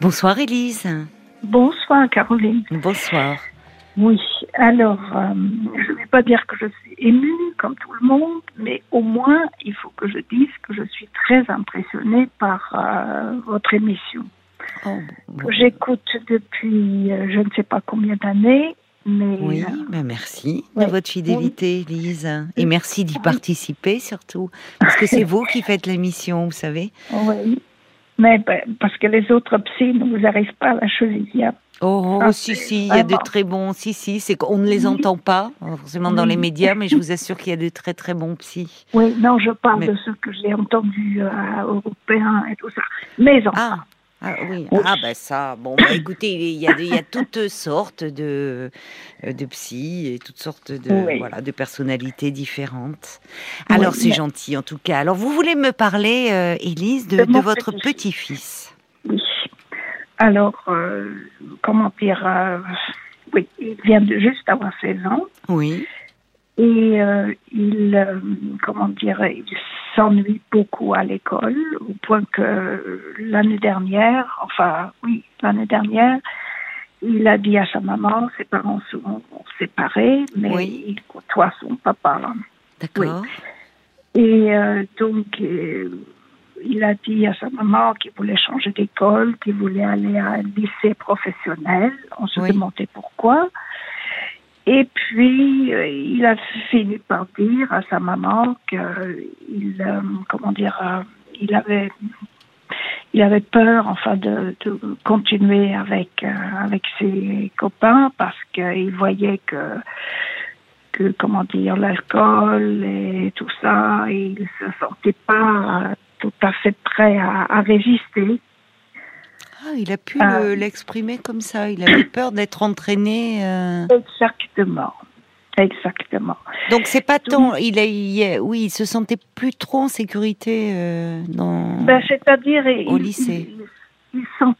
Bonsoir Élise. Bonsoir Caroline. Bonsoir. Oui, alors, euh, je ne vais pas dire que je suis émue comme tout le monde, mais au moins, il faut que je dise que je suis très impressionnée par euh, votre émission. Oh, J'écoute depuis euh, je ne sais pas combien d'années, mais... Oui, ben merci ouais. de votre fidélité, Élise. Et merci d'y participer surtout. Parce que c'est vous qui faites l'émission, vous savez. oui. Mais ben, parce que les autres psys ne vous arrivent pas à la cheville. hein. Oh, Ah, si, si, il y a de très bons. Si, si, c'est qu'on ne les entend pas, euh, forcément dans les médias, mais je vous assure qu'il y a de très, très bons psys. Oui, non, je parle Mais- de ceux que j'ai entendus euh, européens et tout ça. Mais enfin, Ah, ah oui. Ah, ben ça, bon, bah, écoutez, il y, a, il y a toutes sortes de, euh, de psys et toutes sortes de, Oui. voilà, de personnalités différentes. Oui, Alors, c'est mais- gentil, en tout cas. Alors, vous voulez me parler, euh, Élise, de, De de mon votre petit-fils. petit-fils? Oui. Alors, euh, comment dire euh, Oui, il vient de juste avoir 16 ans Oui. Et euh, il, euh, comment dire, il s'ennuie beaucoup à l'école au point que l'année dernière, enfin, oui, l'année dernière, il a dit à sa maman, ses parents sont séparés, mais Oui. il côtoie son papa. D'accord. Et euh, donc, euh, il a dit à sa maman qu'il voulait changer d'école, qu'il voulait aller à un lycée professionnel. On se Oui. demandait pourquoi. Et puis, euh, il a fini par dire à sa maman qu'il, euh, comment dire, euh, il avait, il avait peur, enfin, de, continuer avec avec ses copains parce qu'il voyait que que comment dire l'alcool et tout ça, il se sentait pas tout à fait prêt à résister. Ah, il a pu Ah. le- l'exprimer comme ça. Il avait peur d'être entraîné. euh. Exactement, exactement. Donc c'est pas tant. Il a, il a- oui, il se sentait plus trop en sécurité euh, dans. Ben, c'est-à-dire Au il- lycée. Il, il sent-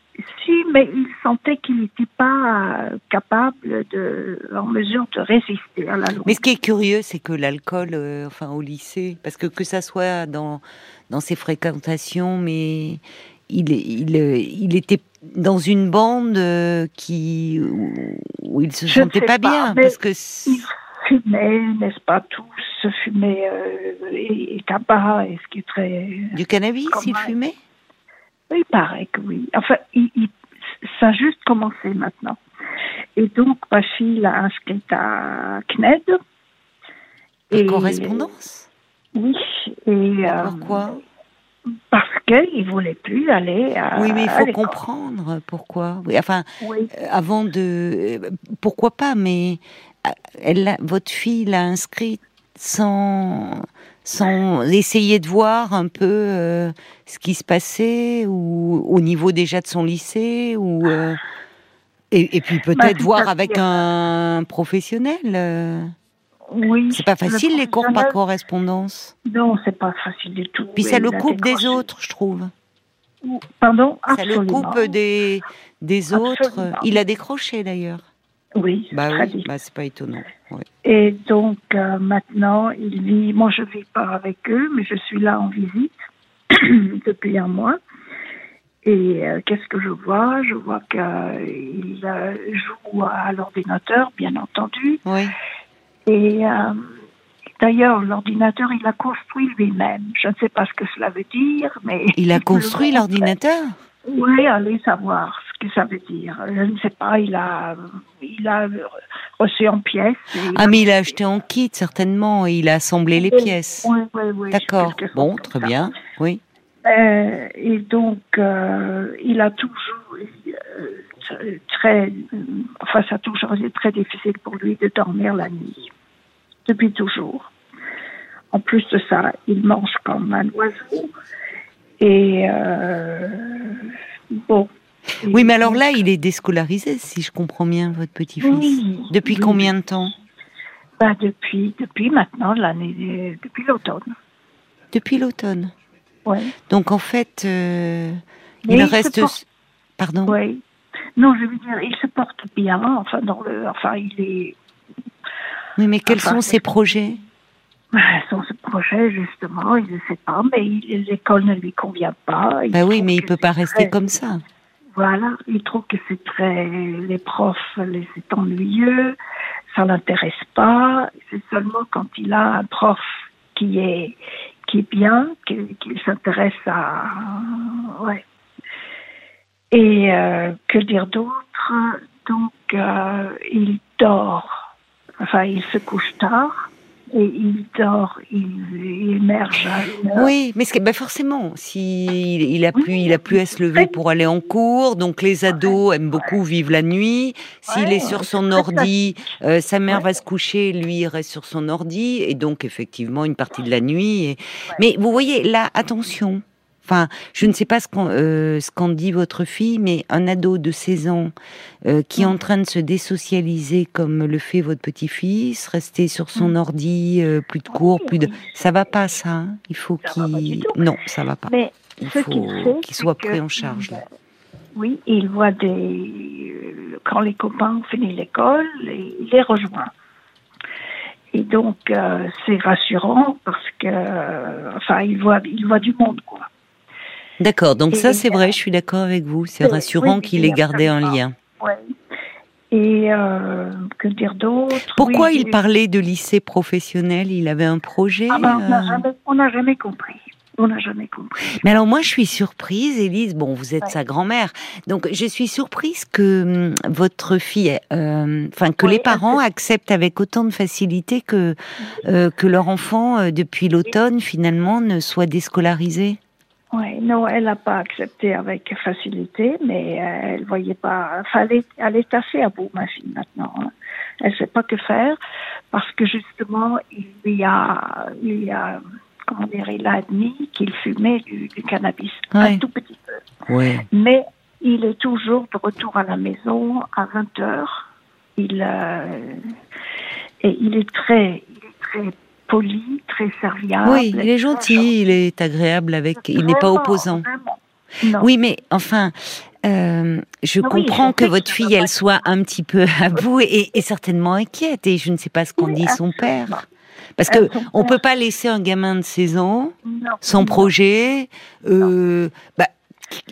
si, mais il sentait qu'il n'était pas euh, capable de, en mesure de résister à la loi. Mais ce qui est curieux, c'est que l'alcool, euh, enfin au lycée, parce que que ça soit dans dans ses fréquentations, mais il il euh, il était dans une bande euh, qui où, il se Je sentait pas pas, bien parce que Ils fumaient, n'est-ce pas, tous fumaient euh, et, et tabac, et ce qui est très du cannabis, il fumait? Il paraît que oui. Enfin, il, il- ça a juste commencé maintenant. Et donc, ma fille l'a inscrite à CNED. Par correspondance? Oui. Et, euh, Pourquoi? Parce qu'il ne voulait plus aller à Oui, mais il faut comprendre pourquoi. Oui, enfin, Oui. euh, avant de, euh, pourquoi pas, mais euh, elle, votre fille l'a inscrite sans, sans essayer de voir un peu euh, ce qui se passait ou au niveau déjà de son lycée ou euh, et, et puis peut-être tout voir avec un professionnel. Oui. C'est pas Le facile les cours par correspondance. Non, c'est pas facile du tout. Puis ça le coupe des autres, je trouve. Pardon Ça le Absolument. coupe des des autres. Absolument. Il a décroché d'ailleurs. Oui, Bah oui, bah c'est pas étonnant. ouais. Et donc euh, maintenant, il vit. Moi, je vis pas avec eux, mais je suis là en visite depuis un mois. Et euh, qu'est-ce que je vois? Je vois qu'il euh, joue à l'ordinateur, bien entendu. Oui. Et euh, d'ailleurs, l'ordinateur, il l'a construit lui-même. Je ne sais pas ce que cela veut dire, mais Il a construit l'ordinateur? Oui, allez savoir ce que ça veut dire. Je ne sais pas. Il a, il a reçu en pièces. Ah, mais il a acheté en kit, certainement, et il a assemblé les pièces. Oui, oui, oui. D'accord. Bon, très bien. Oui. Euh, et donc, euh, il a toujours très, enfin, ça a toujours été très difficile pour lui de dormir la nuit, depuis toujours. En plus de ça, il mange comme un oiseau. Et euh, bon. Oui, mais alors là, il est déscolarisé, si je comprends bien, votre petit-fils. Oui, Depuis oui. combien de temps? Bah, depuis, depuis maintenant, l'année, depuis l'automne. Depuis l'automne? Ouais. Donc en fait, euh, il reste. Pardon? Oui. Non, je veux dire, il se porte bien. Enfin, dans le, enfin, il est. Oui, mais quels Enfin, sont ses projets? Son ce projet, justement, il ne sait pas, mais l'école ne lui convient pas. Il Bah oui, mais il peut pas rester très- comme ça. Voilà, il trouve que c'est très. Les profs, les- c'est ennuyeux, ça l'intéresse pas. C'est seulement quand il a un prof qui est, qui est bien qu'il qu'il s'intéresse à. Ouais. Et euh, que dire d'autre? Donc, euh, il dort. Enfin, il se couche tard. Et il dort, il, émerge à. Oui, mais c'est- ben forcément, si il, a Oui, plus, il a plus à se lever pour aller en cours, donc les ados aiment beaucoup vivre la nuit. S'il Ouais, est sur son ordi, euh, sa mère va se coucher, lui il reste sur son ordi, et donc effectivement une partie de la nuit. et- Mais vous voyez là, attention. Enfin, je ne sais pas ce qu'en euh, ce qu'en dit votre fille, mais un ado de 16 ans euh, qui est en train de se désocialiser comme le fait votre petit-fils, rester sur son Mm. ordi, euh, plus de cours, Oui, plus de, ça va pas ça. hein. Il faut qu'il, non, ça va pas. Mais Il faut qu'il soit pris en charge. là. Oui, il voit des. Quand les copains ont fini l'école, il les rejoint. Et donc, c'est rassurant parce que. Enfin, il voit, il voit du monde, quoi. D'accord. Donc Et- ça, c'est vrai. Je suis d'accord avec vous. C'est Oui, rassurant oui, qu'il oui, ait gardé un absolument. lien. Ouais. Et euh, que dire d'autre? Pourquoi Oui, il parlait de lycée professionnel? Il avait un projet. Ah ben, on n'a euh, jamais, on n'a jamais compris. On n'a jamais compris. Mais alors moi, je suis surprise, Élise. Bon, vous êtes Ouais. sa grand-mère, donc je suis surprise que hum, votre fille, euh, enfin que Oui, les parents acceptent avec autant de facilité que euh, que leur enfant, euh, depuis l'automne, finalement, ne soit déscolarisé. Oui, non, elle n'a pas accepté avec facilité, mais euh, elle voyait pas. Enfin, elle est, assez à bout, ma fille, maintenant. hein. Elle ne sait pas que faire parce que justement, il y a, il y a comment dire, il a admis qu'il fumait du, du cannabis Ouais. un tout petit peu. Ouais. Mais il est toujours de retour à la maison à 20 heures. Il, euh, et il est très, il est très poli, très serviable. Oui, il est gentil, il est agréable avec, il n'est pas opposant. Oui, mais enfin, euh, je oui, comprends je que votre fille, elle soit un petit peu à bout et, et certainement inquiète. Et je ne sais pas ce qu'en Oui, dit son père. Parce Euh, que son on père- peut pas laisser un gamin de 16 ans Non, sans non. projet. Euh, bah,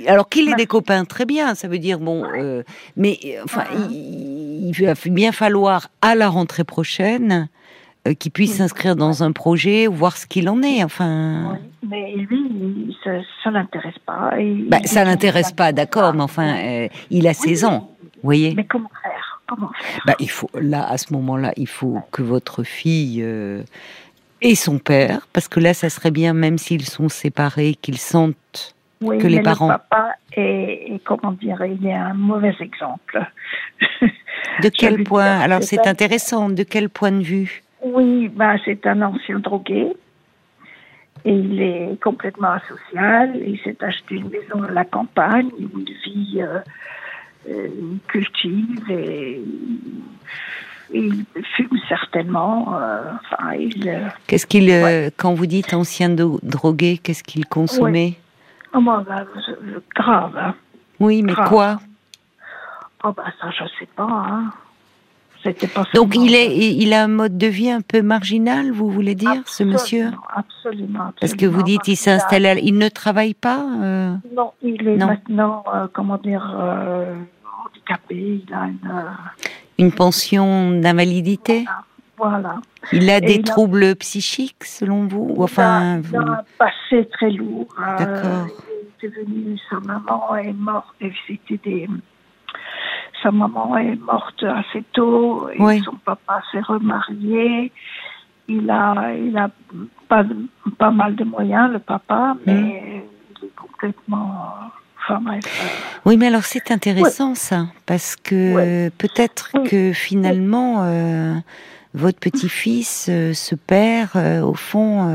alors qu'il ait des copains, très bien. Ça veut dire bon, euh, mais enfin, il, il va bien falloir à la rentrée prochaine euh, qu'il puisse Oui. s'inscrire dans un projet, voir ce qu'il en est. Enfin. Oui, mais lui, ça, ça l'intéresse pas. Bah, ça l'intéresse pas, d'accord, mais enfin, euh, il a 16 ans, vous voyez. Mais comment faire? Comment faire? Bah, il faut, là, à ce moment-là, il faut que votre fille euh, et son père, parce que là, ça serait bien, même s'ils sont séparés, qu'ils sentent. oui, que les mais parents- Le papa est, est, comment dire, il est un mauvais exemple. De quel point Alors, c'est intéressant. De quel point de vue? Oui, bah, c'est un ancien drogué. Et il est complètement asocial. Il s'est acheté une maison à la campagne, une vie euh, euh, il cultive et, et il fume certainement. euh, enfin, il, Qu'est-ce qu'il, quand vous dites ancien drogué, qu'est-ce qu'il consommait? Oh, bah, grave. hein. Oui, mais grave. quoi? Oh, bah, ça, je sais pas. Hein. C'était pas Donc, il est, il a un mode de vie un peu marginal, vous voulez dire, ce monsieur Absolument, Absolument. Parce que vous diite, il s'installe à- il ne travaille pas. euh, Non, il est Non. maintenant, euh, comment dire, euh, handicapé. Il a une. euh, Une pension d'invalidité voilà. Il a Et des il a- troubles psychiques, selon vous Ou Enfin, il, a, il a un passé très lourd. euh, D'accord. il est devenu, sa maman est morte. Et c'était des. Sa maman est morte assez tôt. Et Oui. Son papa s'est remarié. Il a, il a pas, pas mal de moyens, le papa, mais Mm. il est complètement. Enfin bref. oui, mais alors c'est intéressant ça, parce que peut-être que finalement, euh, votre petit-fils euh, se perd euh, au fond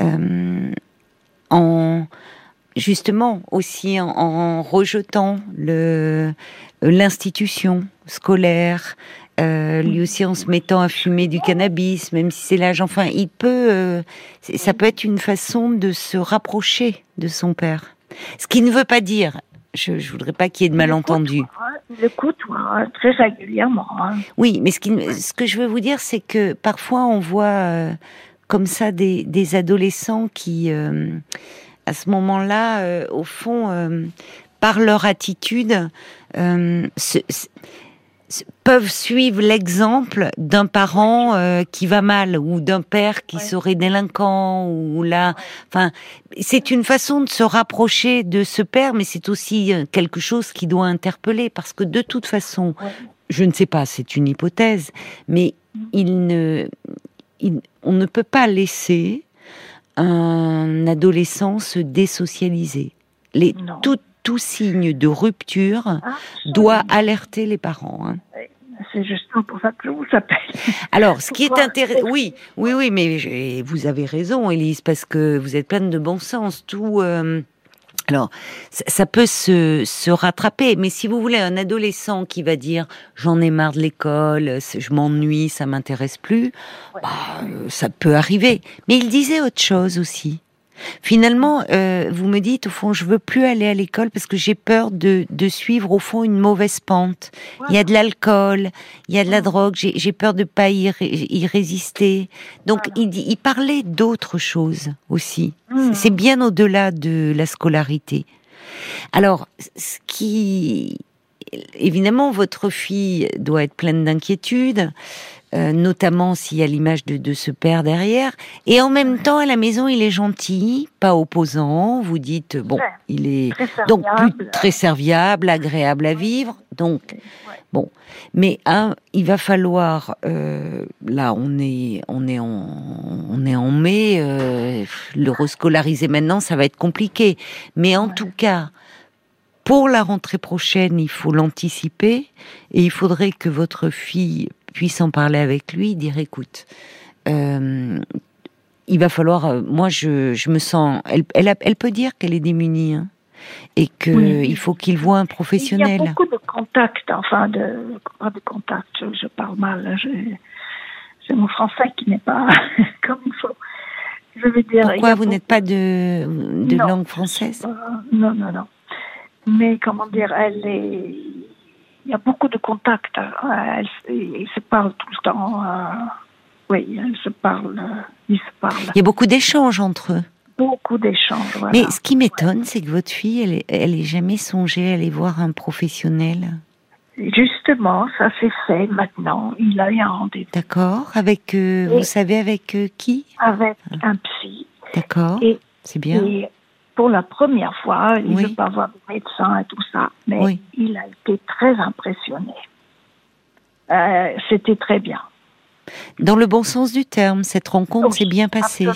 euh, en justement aussi en, en rejetant le l'institution scolaire, euh, lui aussi en se mettant à fumer du cannabis, même si c'est l'âge. Enfin, il peut, euh, ça peut être une façon de se rapprocher de son père. Ce qui ne veut pas dire, je, je voudrais pas qu'il y ait de malentendu. Il le côtoie, très régulièrement. hein. Oui, mais ce, qui, ce que je veux vous dire, c'est que parfois on voit euh, comme ça des, des adolescents qui, à ce moment-là, euh, au fond, euh, par leur attitude, euh, peuvent suivre l'exemple d'un parent qui va mal ou d'un père qui serait délinquant ou là. Enfin c'est une façon de se rapprocher de ce père mais c'est aussi quelque chose qui doit interpeller parce que de toute façon je ne sais pas c'est une hypothèse mais mm. il ne on ne peut pas laisser un adolescent se désocialiser les tout, tout signe de rupture doit alerter les parents hein. C'est justement pour ça que je vous appelle. Alors, ce qui est intéressant, oui, oui, oui, mais vous avez raison, Élise, parce que vous êtes pleine de bon sens. Tout, euh, alors, ça peut se, se, rattraper, mais si vous voulez un adolescent qui va dire j'en ai marre de l'école, je m'ennuie, ça m'intéresse plus, bah, euh, ça peut arriver. Mais il disait autre chose aussi. Finalement, euh, vous me dites, au fond, je veux plus aller à l'école parce que j'ai peur de, de, suivre, au fond, une mauvaise pente. Il y a de l'alcool, il y a de la drogue, j'ai peur de pas y, y résister. Donc, il, il, parlait d'autres choses aussi. Hmm. C'est bien au-delà de la scolarité. Alors, ce qui... Évidemment, votre fille doit être pleine d'inquiétude. Euh, notamment s'il y a l'image de, de, ce père derrière. Et en même temps, à la maison, il est gentil, pas opposant. Vous dites, bon, il est donc très serviable, agréable à vivre. Donc, bon, mais hein, il va falloir. Euh, là, on est, on est en, on est en mai. Euh, le rescolariser maintenant, ça va être compliqué. Mais en tout cas. Pour la rentrée prochaine, il faut l'anticiper et il faudrait que votre fille puisse en parler avec lui, dire écoute, euh, il va falloir. Euh, moi, je, je me sens. Elle, elle, elle peut dire qu'elle est démunie. Hein, et qu'il faut qu'il voit un professionnel. Il y a beaucoup de contacts, enfin, de, pas de contacts, je, parle mal, hein, j'ai mon français qui n'est pas comme il faut. Je veux dire, Pourquoi vous n'êtes pas de, de langue française? Non, non, non. Mais comment dire, elle est, il y a beaucoup de contacts. Euh, ils se parlent tout le temps. Euh, oui, ils se parlent. Ils se parlent. Il y a beaucoup d'échanges entre eux. Beaucoup d'échanges. Voilà. Mais ce qui m'étonne, c'est que votre fille, elle, elle est jamais songée à aller voir un professionnel. Justement, ça s'est fait maintenant. Il a eu un rendez-vous. D'accord. Avec, euh, vous savez, avec qui? Avec un psy. D'accord. C'est bien pour la première fois, il ne veut pas voir de médecin et tout ça, mais il a été très impressionné. Euh, c'était très bien. Dans le bon sens du terme, cette rencontre s'est bien passée.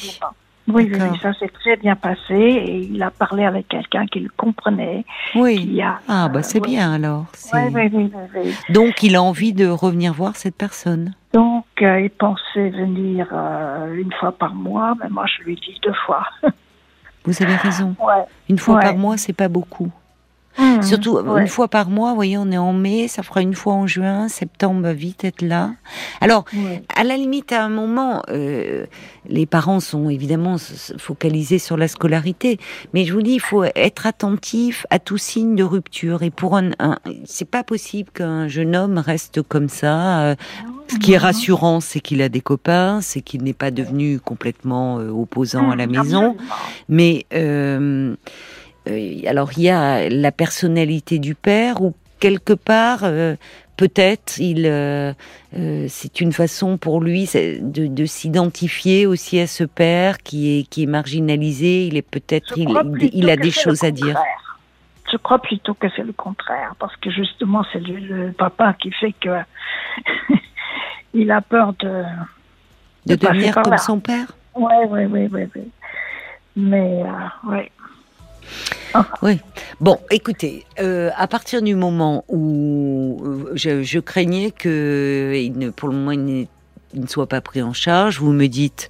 Oui, oui, ça s'est très bien passé et il a parlé avec quelqu'un qui le comprenait. Oui. ah, bah c'est bien alors. Oui, oui, oui, Donc il a envie de revenir voir cette personne. Donc euh, il pensait venir euh, une fois par mois, mais moi je lui dis deux fois. Vous avez raison. Une fois par mois, c'est pas beaucoup. Mmh, Surtout une fois par mois, vous voyez, on est en mai, ça fera une fois en juin, septembre va vite être là. Alors, à la limite, à un moment, euh, les parents sont évidemment focalisés sur la scolarité, mais je vous dis, il faut être attentif à tout signe de rupture. Et pour un, c'est pas possible qu'un jeune homme reste comme ça. Euh, ce qui est rassurant, c'est qu'il a des copains, c'est qu'il n'est pas devenu complètement euh, opposant à la mmh, maison, mais euh, euh, alors il y a la personnalité du père ou quelque part euh, peut-être il euh, c'est une façon pour lui de, de s'identifier aussi à ce père qui est qui est marginalisé. Il est peut-être il, il, a des choses à dire. je crois plutôt que c'est le contraire parce que justement c'est le, papa qui fait que il a peur de de, devenir comme son père? Oui oui oui oui oui mais ouais oui. Bon, écoutez, euh, à partir du moment où euh, je, craignais que, il pour le moment, il, ne soit pas pris en charge, vous me dites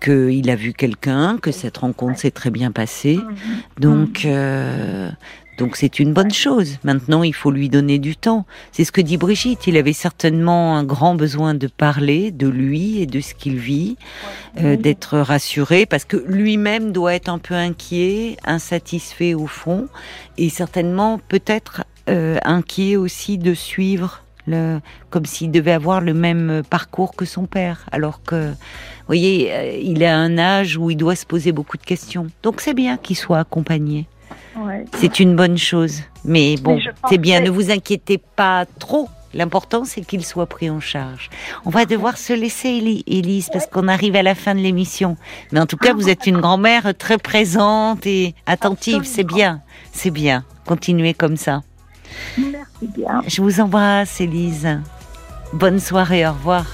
qu'il a vu quelqu'un, que cette rencontre s'est très bien passée. Mm-hmm. Donc, euh, donc c'est une bonne chose. Maintenant, il faut lui donner du temps. C'est ce que dit Brigitte. Il avait certainement un grand besoin de parler de lui et de ce qu'il vit, euh, d'être rassuré, parce que lui-même doit être un peu inquiet, insatisfait au fond, et certainement peut-être euh, inquiet aussi de suivre le, comme s'il devait avoir le même parcours que son père, alors que, vous voyez, euh, il a un âge où il doit se poser beaucoup de questions. Donc c'est bien qu'il soit accompagné. Ouais. C'est une bonne chose. Mais bon, c'est bien, ne vous inquiétez pas trop. L'important, c'est qu'il soit pris en charge. On va devoir se laisser, Élise, parce qu'on arrive à la fin de l'émission. Mais en tout cas, vous êtes une grand-mère très présente et attentive. C'est bien, c'est bien. Continuez comme ça. Merci bien. Je vous embrasse, Élise. Bonne soirée, au revoir.